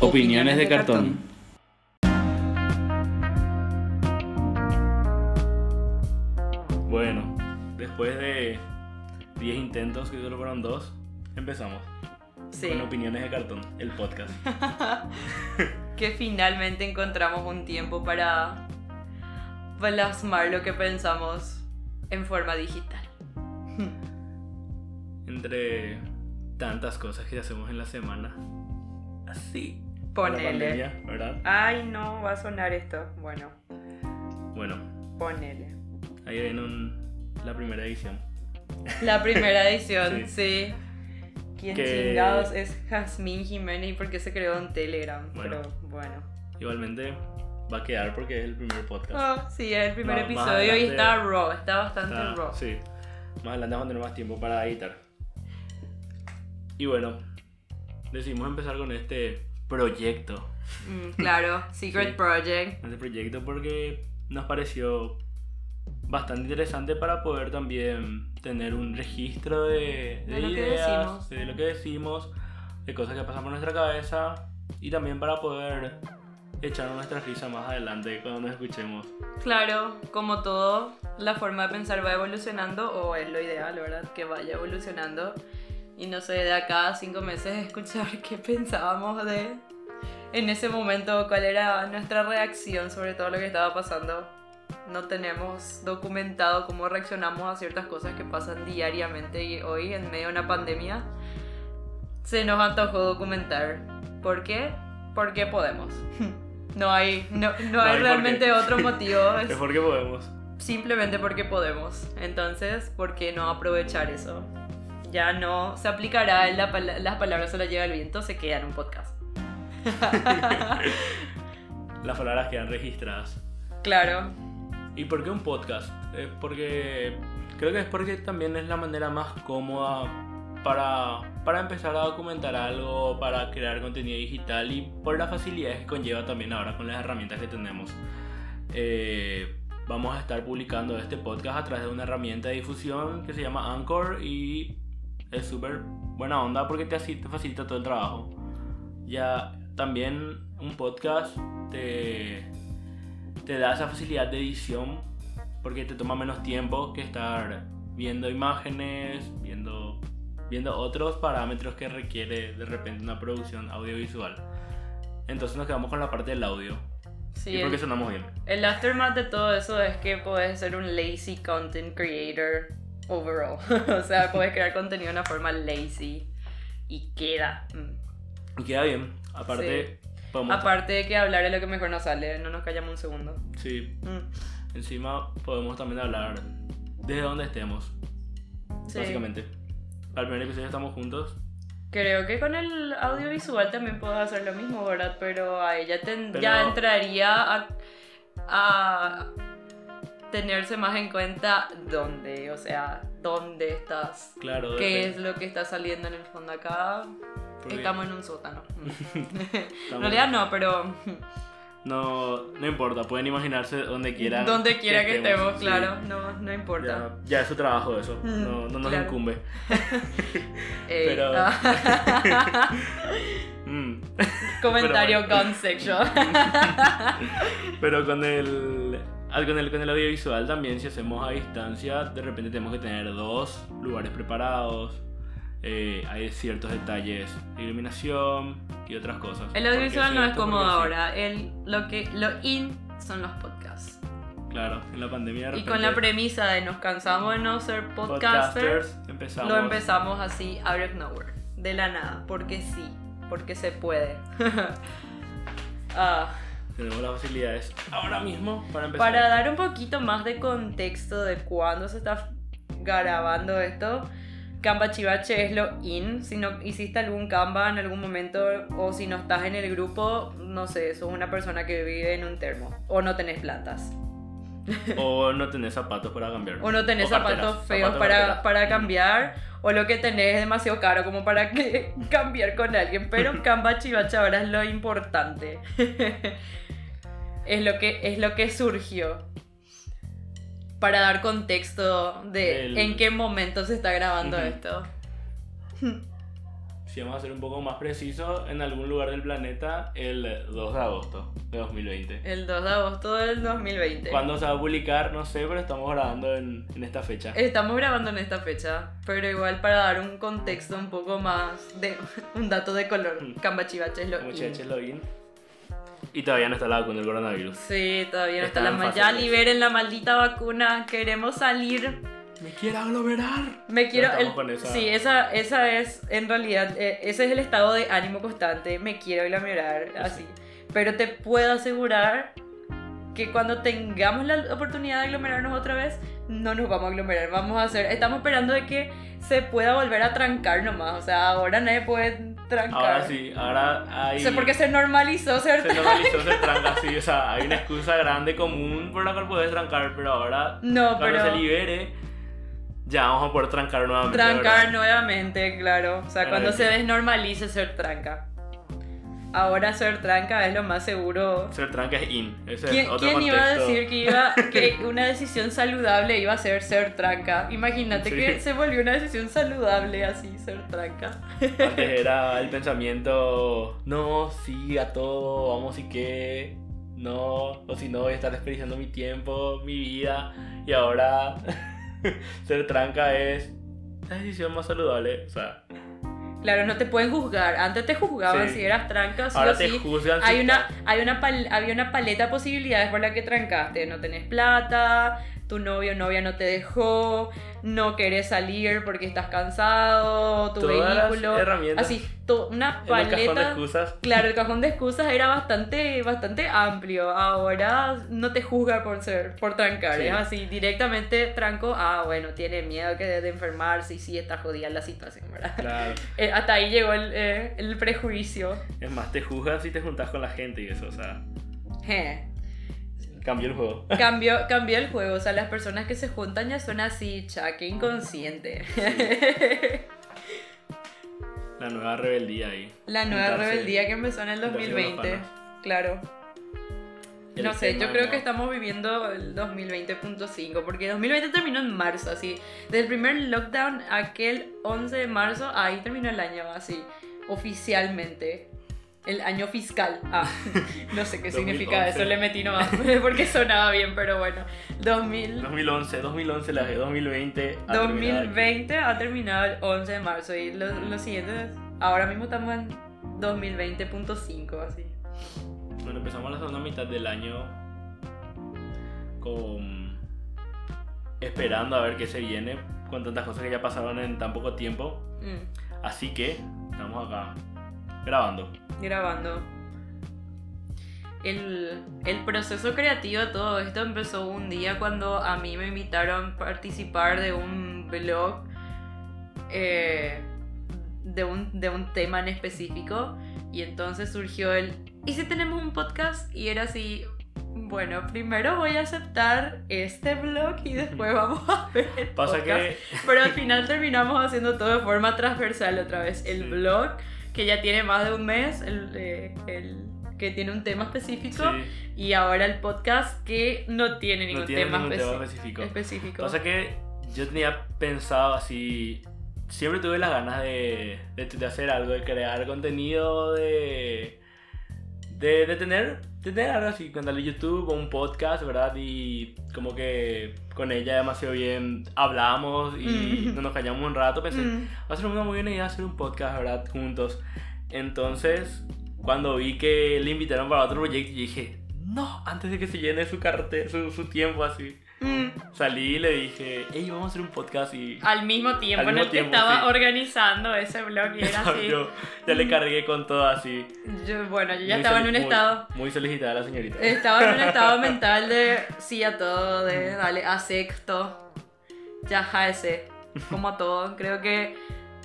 Opiniones de cartón. Bueno, después de 10 intentos, que solo fueron dos, empezamos. Sí. Con Opiniones de cartón, el podcast. que finalmente encontramos un tiempo para plasmar lo que pensamos en forma digital. Entre tantas cosas que hacemos en la semana. Así. La Ponele. pandemia, ¿verdad? Ay, no, va a sonar esto. Bueno, Bueno, ponele. ahí viene un- la primera edición. La primera edición, sí. ¿Quién Que- chingados es Jazmín Jiménez y por qué se creó en Telegram? Bueno. Pero bueno. Igualmente va a quedar porque es el primer podcast. Oh, sí, es el primer Más- más episodio y está raw, está bastante Está- raw. sí. Más adelante vamos a tener más tiempo para editar. Y bueno, decidimos empezar con este proyecto. Mm, claro, Secret Sí. Project. Este proyecto porque nos pareció bastante interesante para poder también tener un registro de, De lo que ideas, decimos. de lo que decimos, de cosas que pasan por nuestra cabeza y también para poder echar nuestra risa más adelante cuando nos escuchemos. Claro, como todo, la forma de pensar va evolucionando, o es lo ideal, ¿verdad? Que vaya evolucionando. Y no sé, de acá a cinco meses escuchar qué pensábamos de en ese momento, cuál era nuestra reacción sobre todo lo que estaba pasando. No tenemos documentado cómo reaccionamos a ciertas cosas que pasan diariamente y hoy, en medio de una pandemia, se nos antojó documentar. ¿Por qué? Porque podemos. No hay, no, no No hay realmente otro motivo. es Es porque podemos. simplemente porque podemos. Entonces, ¿por qué no aprovechar eso? Ya no se aplicará en la pala- las palabras se las lleva el viento, se queda en un podcast. Las palabras quedan registradas. Claro, ¿Y por qué un podcast? Es porque creo que es porque también es la manera más cómoda para, para empezar a documentar algo, para crear contenido digital y por las facilidades que conlleva también ahora con las herramientas que tenemos. Eh, vamos a estar publicando este podcast a través de una herramienta de difusión que se llama Anchor y es súper buena onda porque te, te facilita todo el trabajo. Ya también un podcast te, te da esa facilidad de edición porque te toma menos tiempo que estar viendo imágenes, viendo otros parámetros que requiere de repente una producción audiovisual. Entonces nos quedamos con la parte del audio. sí. y porque sonamos bien. el aftermath de todo eso es que puedes ser un lazy content creator overall. o sea, puedes crear contenido de una forma lazy y queda. Mm. Y queda bien. Aparte, podemos... Aparte de que hablar es lo que mejor nos sale, no nos callamos un segundo. Sí, Mm. encima podemos también hablar desde donde estemos, Sí. básicamente. Al primer episodio estamos juntos. Creo que con el audiovisual también puedo hacer lo mismo, ¿verdad? Pero ahí ya, ten- Pero- ya entraría a, a tenerse más en cuenta dónde, o sea, dónde estás. Claro, ¿Qué depende. es lo que está saliendo en el fondo acá? Porque Estamos en un sótano. en realidad no, pero No, no importa, pueden imaginarse donde quieran. donde quiera que estemos, claro, no, no importa. Ya, ya es su trabajo eso, Mm, no, no nos claro. incumbe. Pero- ah, Mm. comentario gun section. Pero con el, con el con el audiovisual también, si hacemos a distancia, de repente tenemos que tener dos lugares preparados. Eh, hay ciertos detalles de iluminación y otras cosas. El ¿Por qué audiovisual no es como ahora. El, lo, que, lo in son los podcasts. Claro, en la pandemia de Y con la premisa de nos cansamos de no ser podcasters, empezamos. lo empezamos así, out of nowhere. De la nada. Porque sí. Porque se puede. Ah, Tenemos las facilidades ahora mismo para empezar. para dar un poquito más de contexto de cuándo se está grabando esto. Canva Chivache es lo in. Si no hiciste algún Canva en algún momento o si no estás en el grupo, no sé, sos una persona que vive en un termo o no tenés plantas. O no tenés zapatos para cambiar. O no tenés O zapatos feos zapatos, para, para cambiar. O lo que tenés es demasiado caro como para que cambiar con alguien. Pero Canva Chivacha ahora es lo importante. es, lo que, es lo que surgió. Para dar contexto de Del- en qué momento se está grabando Ujú. esto. Si vamos a ser un poco más precisos, en algún lugar del planeta, el 2 de agosto de 2020. El 2 de agosto del 2020. ¿Cuándo se va a publicar? No sé, pero estamos grabando en, en esta fecha. Estamos grabando en esta fecha, pero igual para dar un contexto un poco más de un dato de color. Cambachivache es lo Como in. Cheche Login. Y todavía no está la vacuna del coronavirus. Sí, todavía no está Está la fase Ya liberen la maldita vacuna, queremos salir. ¡Me quiero aglomerar! Me quiero. el- con esa- Sí, esa, esa es en realidad, eh, ese es el estado de ánimo constante. Me quiero aglomerar, así. Pero te puedo asegurar que cuando tengamos la oportunidad de aglomerarnos otra vez, no nos vamos a aglomerar. Vamos a hacer. Estamos esperando de que se pueda volver a trancar nomás. O sea, ahora nadie puede trancar. Ahora sí, ahora hay... O sea, porque se normalizó ser Se normalizó ser tranca, sí. O sea, hay una excusa grande común por la cual puedes trancar, pero ahora, No, cuando pero. se libere, ya vamos a poder trancar nuevamente. Trancar ¿verdad? nuevamente, claro. O sea, cuando se desnormalice ser tranca. Ahora ser tranca es lo más seguro. Ser tranca es in. Ese ¿Quién, es otro quién iba a decir que, iba, que una decisión saludable iba a ser ser tranca? Imagínate Sí. que se volvió una decisión saludable así, ser tranca. Antes era el pensamiento, no, sí, a todo, vamos y qué, no, o si no voy a estar desperdiciando mi tiempo, mi vida, y ahora ser tranca es la decisión más saludable, o sea, Claro, no te pueden juzgar. Antes te juzgaban Sí. si eras tranca, sí ahora o te sí. juzgan. si Hay una, estás- hay una pal- había una paleta de posibilidades por la que trancaste. No tenés plata, tu novio o novia no te dejó, no querés salir porque estás cansado, tu Todas las vehículo. herramientas Así, una en el cajón de paleta. excusas. Claro, el cajón de excusas era bastante, bastante amplio. Ahora no te juzga por ser, por trancar. Sí. Es así, directamente tranco. Ah, bueno, tiene miedo que de, de enfermarse y sí está jodida la situación, ¿verdad? Claro, Eh, hasta ahí llegó el, eh, el prejuicio. es más, te juzgan si te juntas con la gente y eso, o sea, Je. Cambió el juego. Cambió, cambió el juego, o sea, las personas que se juntan ya son así, cha, qué inconsciente. La nueva rebeldía ahí. La nueva Juntarse- rebeldía que empezó en el juntarse con los 2020, panas. claro. El no sé, yo creo que estamos viviendo el 2020.5, porque 2020 terminó en marzo, así. Desde el primer lockdown, aquel 11 de marzo, ahí terminó el año, así, oficialmente. El año fiscal. Ah, no sé qué significa 2011. eso, le metí nomás, porque sonaba bien, pero bueno. 2000, 2011, 2011 la de 2020. ha terminado aquí. 2020 ha terminado el 11 de marzo y lo, lo siguiente es- ahora mismo estamos en 2020.5 así. Bueno, empezamos la segunda mitad del año con esperando a ver qué se viene con tantas cosas que ya pasaron en tan poco tiempo. Mm, Así que estamos acá grabando. grabando. El, el proceso creativo de todo esto empezó un día cuando a mí me invitaron a participar de un blog eh, de, un, de un tema en específico y entonces surgió el ¿y si tenemos un podcast? y era así bueno, primero voy a aceptar este blog y después vamos a ver el Pasa podcast". que Pero al final terminamos haciendo todo de forma transversal otra vez. El Sí. blog, que ya tiene más de un mes, el, eh, el que tiene un tema específico, sí, y ahora el podcast que no tiene ningún no tiene tema, ningún tema específico. específico. Pasa que yo tenía pensado así. Siempre tuve las ganas de, de, de hacer algo, de crear contenido, de, de, de tener, tener algo así, canal YouTube o un podcast, ¿verdad? Y como que con ella demasiado bien hablamos y Mm. no nos callamos un rato. Pensé, Mm, va a ser una muy buena idea hacer un podcast, ¿verdad? Juntos. Entonces, cuando vi que le invitaron para otro proyecto, dije, no, antes de que se llene su, carte su, su tiempo así. Mm. Salí y le dije, hey, vamos a hacer un podcast y... Al mismo tiempo Al en el que estaba sí. organizando ese blog y era así. yo ya le cargué con todo así. Yo- bueno, yo ya Muy estaba en un muy- estado. Muy solicitada la señorita. Estaba en un estado mental de sí a todo, de dale, acepto, ya ese, como a todo. Creo que,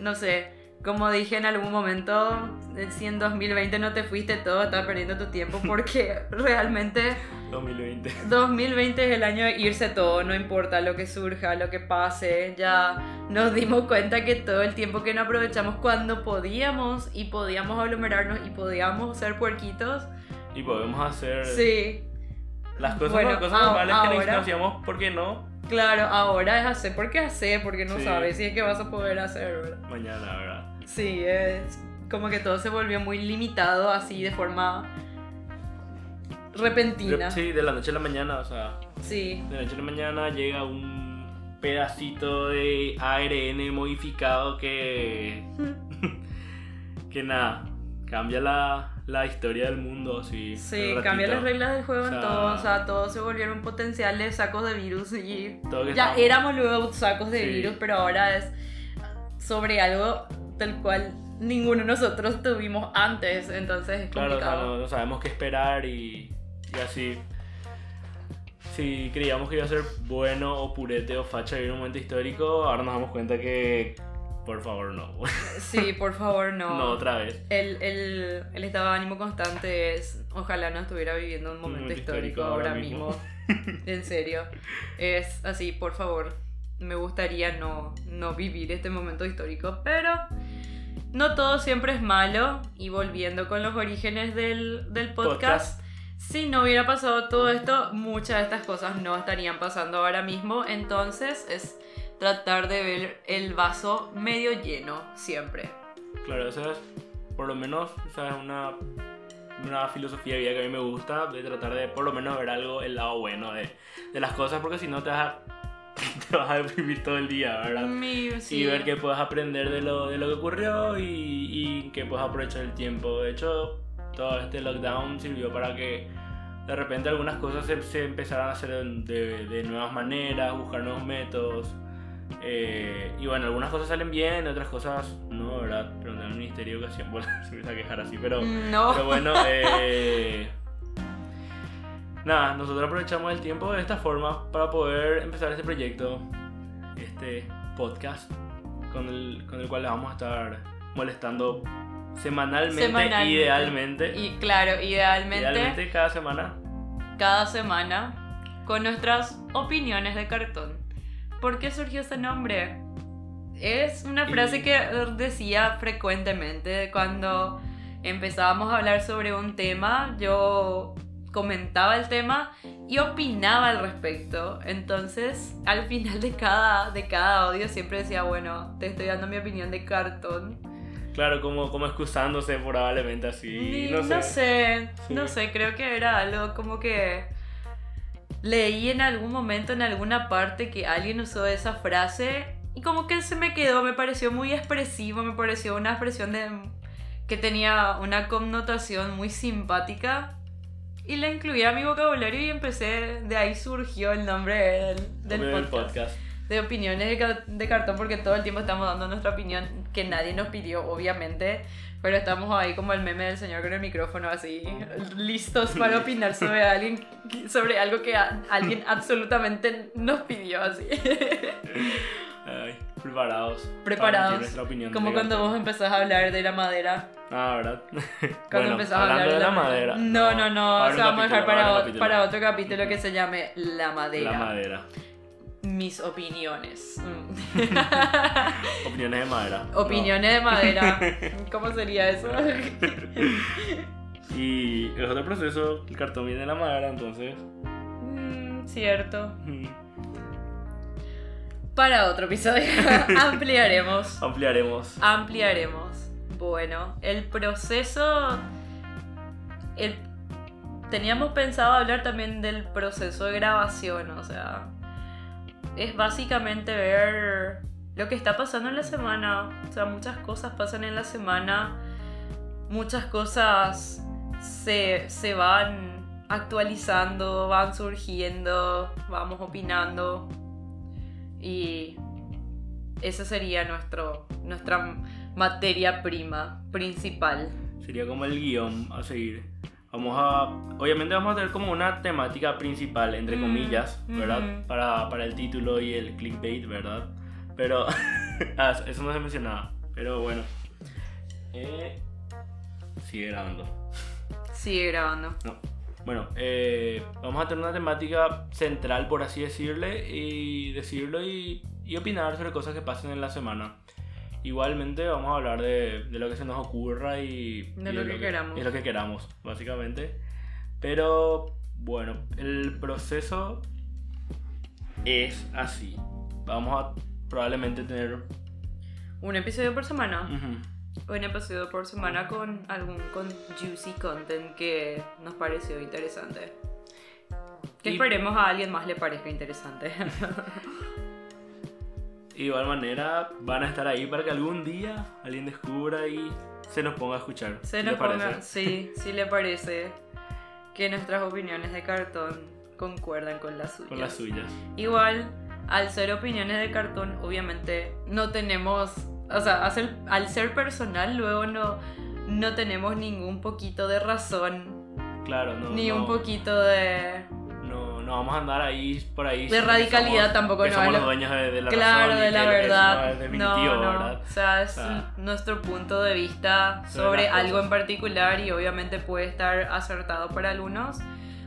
no sé, como dije en algún momento, eh, si en 2020 no te fuiste todo, estás perdiendo tu tiempo porque realmente 2020. 2020 es el año de irse todo, no importa lo que surja, lo que pase. Ya nos dimos cuenta que todo el tiempo que no aprovechamos cuando podíamos y podíamos aglomerarnos y podíamos ser puerquitos, Y podemos hacer sí. las cosas, Bueno, las cosas normales que ahora- no hacíamos, ¿por qué no? Claro, ahora es hacer porque hacer, porque no Sí. sabes si es que vas a poder hacer, ¿verdad? Mañana, ¿verdad? Sí, es como que todo se volvió muy limitado así de forma repentina. Sí, de la noche a la mañana, o sea, Sí, de la noche a la mañana llega un pedacito de ARN modificado que. que nada, cambia la, la historia del mundo, así. sí, cambia las reglas del juego O sea- en todo, o sea, todos se volvieron potenciales sacos de virus y Todo que ya éramos luego sacos de Sí. virus, pero ahora es sobre algo del cual ninguno de nosotros tuvimos antes, entonces es Claro, o sea, complicado. no, no sabemos qué esperar y, y así. Si creíamos que iba a ser bueno o purete o facha en un momento histórico, ahora nos damos cuenta que, por favor, no. Sí, por favor, no. no, otra vez. El, el, el estado de ánimo constante es, ojalá no estuviera viviendo un momento momento histórico, histórico ahora ahora mismo. mismo. en serio. Es así, por favor. Me gustaría no, no vivir este momento histórico, pero no todo siempre es malo. Y volviendo con los orígenes del, del podcast, si no hubiera pasado todo esto, muchas de estas cosas no estarían pasando ahora mismo. Entonces es tratar de ver el vaso medio lleno siempre. Claro, esa es, por lo menos, es una, una filosofía de vida que a mí me gusta, de tratar de por lo menos ver algo, el lado bueno de, de las cosas, porque si no te vas a, te vas a deprimir todo el día, ¿verdad? Mi- sí. Y ver qué puedes aprender de lo, de lo que ocurrió y, y que puedes aprovechar el tiempo. De hecho, todo este lockdown sirvió para que de repente algunas cosas se, se empezaran a hacer de, de nuevas maneras, buscar nuevos métodos. Eh, y bueno, algunas cosas salen bien, otras cosas no, ¿verdad? Preguntar al ministerio que hacían, bueno, se me a quejar así, pero, No. pero bueno, eh, nada, nosotros aprovechamos el tiempo de esta forma para poder empezar este proyecto, este podcast, con el, con el cual les vamos a estar molestando semanalmente, Semanalmente. idealmente. Y claro, idealmente, Idealmente cada semana. cada semana con nuestras opiniones de cartón. ¿Por qué surgió ese nombre? Es una Y- frase que decía frecuentemente cuando empezábamos a hablar sobre un tema. Yo comentaba el tema y opinaba al respecto. Entonces, al final de cada, de cada audio siempre decía, bueno, te estoy dando mi opinión de cartón. Claro, como, como excusándose probablemente así. No sé. no sé, Sí. no sé, creo que era algo como que leí en algún momento, en alguna parte, que alguien usó esa frase y como que se me quedó, me pareció muy expresivo, me pareció una expresión de que tenía una connotación muy simpática y la incluí a mi vocabulario y empecé, de ahí surgió el nombre del, del Nombre del podcast, podcast. de opiniones de, de cartón porque todo el tiempo estamos dando nuestra opinión que nadie nos pidió, obviamente. Pero estamos ahí como el meme del señor con el micrófono así, listos para opinar sobre alguien, sobre algo que a- alguien absolutamente nos pidió así. Preparados. para Preparados. nuestra opinión Como de cuando vos empezás a hablar de la madera. Ah, ¿verdad? Cuando Bueno, empezás a hablar hablando de la, madera. No, no, no. Ahora o sea, vamos a dejar para, o- para otro capítulo que se llame La madera. La madera. Mis opiniones. Mm. Opiniones de madera. Opiniones de madera. ¿Cómo sería eso? No. Y es otro proceso, el cartón viene de la madera, entonces. Mm, cierto. mm, Para otro episodio ampliaremos. Ampliaremos. Ampliaremos. Bueno, el proceso. el- Teníamos pensado hablar también del proceso de grabación, o sea. Es básicamente ver lo que está pasando en la semana. O sea, muchas cosas pasan en la semana. Muchas cosas se, se van actualizando, van surgiendo, vamos opinando. Y esa sería nuestro, nuestra materia prima principal. Sería como el guion a seguir. Vamos a. Obviamente vamos a tener como una temática principal, entre Mm, comillas, ¿verdad? ujú. para, para el título y el clickbait, ¿verdad? Pero. ah, eso no se mencionaba. Pero bueno. Eh, sigue grabando. Sigue grabando. No. Bueno, eh, vamos a tener una temática central, por así decirle, y decirlo y, y opinar sobre cosas que pasen en la semana. Igualmente vamos a hablar de, de lo que se nos ocurra y De y lo que queramos. y lo que queramos, básicamente. Pero bueno, el proceso es así. Vamos a probablemente tener Un episodio por semana. ujú, Un episodio por semana con algún con juicy content que nos pareció interesante. Que Y- esperemos a alguien más le parezca interesante. de igual manera van a estar ahí para que algún día alguien descubra y se nos ponga a escuchar. Se ¿Qué nos parece? ponga, sí, sí le parece que nuestras opiniones de cartón concuerdan con las suyas. Con las suyas. Igual, al ser opiniones de cartón, obviamente no tenemos, o sea, al ser, al ser personal, luego no, no tenemos ningún poquito de razón, Claro, no. ni no, un poquito de... No, no vamos a andar ahí por ahí. De radicalidad somos- tampoco, que no, somos los lo- dueños de, de la claro, razón de la verdad. es no, no. ¿verdad? O sea, es nuestro punto de vista sobre algo en particular y obviamente puede estar acertado para algunos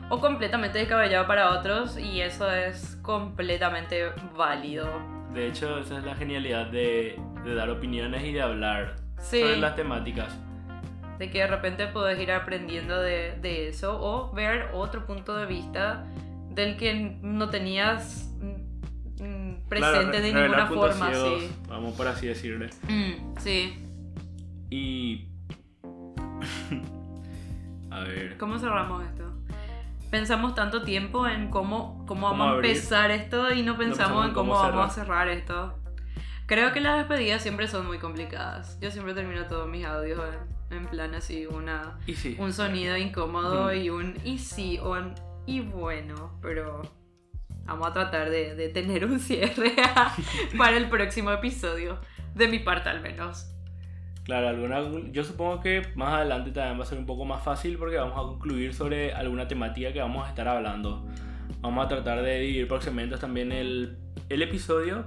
o completamente descabellado para otros y eso es completamente válido. De hecho, esa es la genialidad de, de dar opiniones y de hablar Sí. sobre las temáticas. De que de repente puedes ir aprendiendo de, de eso o ver otro punto de vista del que no tenías mm, mm, presente Claro, de ninguna forma. ciegos, Sí. Vamos por así decirle. Mm, sí. Y. a ver. ¿Cómo cerramos esto? Pensamos tanto tiempo en cómo, cómo vamos ¿Cómo a abrir? empezar esto y no pensamos pensamos en en cómo, cómo vamos a cerrar esto. Creo que las despedidas siempre son muy complicadas. Yo siempre termino todos mis audios en, en plan así, una, Y sí. un sonido incómodo Mm. y un y sí o un y bueno, pero vamos a tratar de, de tener un cierre para el próximo episodio, de mi parte al menos. Claro, alguna, yo supongo que más adelante también va a ser un poco más fácil porque vamos a concluir sobre alguna temática que vamos a estar hablando. Vamos a tratar de dividir segmentos también el, el episodio.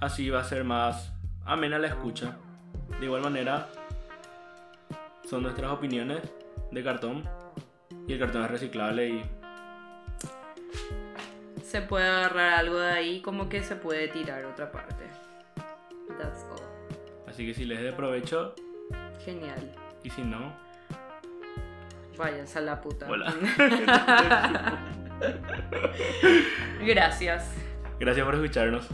Así va a ser más amena la escucha. De igual manera, son nuestras opiniones de cartón. Y el cartón es reciclable y Se puede agarrar algo de ahí como que se puede tirar otra parte. That's all. así que si les dé provecho Genial. y si no, Váyanse a la puta. hola. Gracias. Gracias por escucharnos.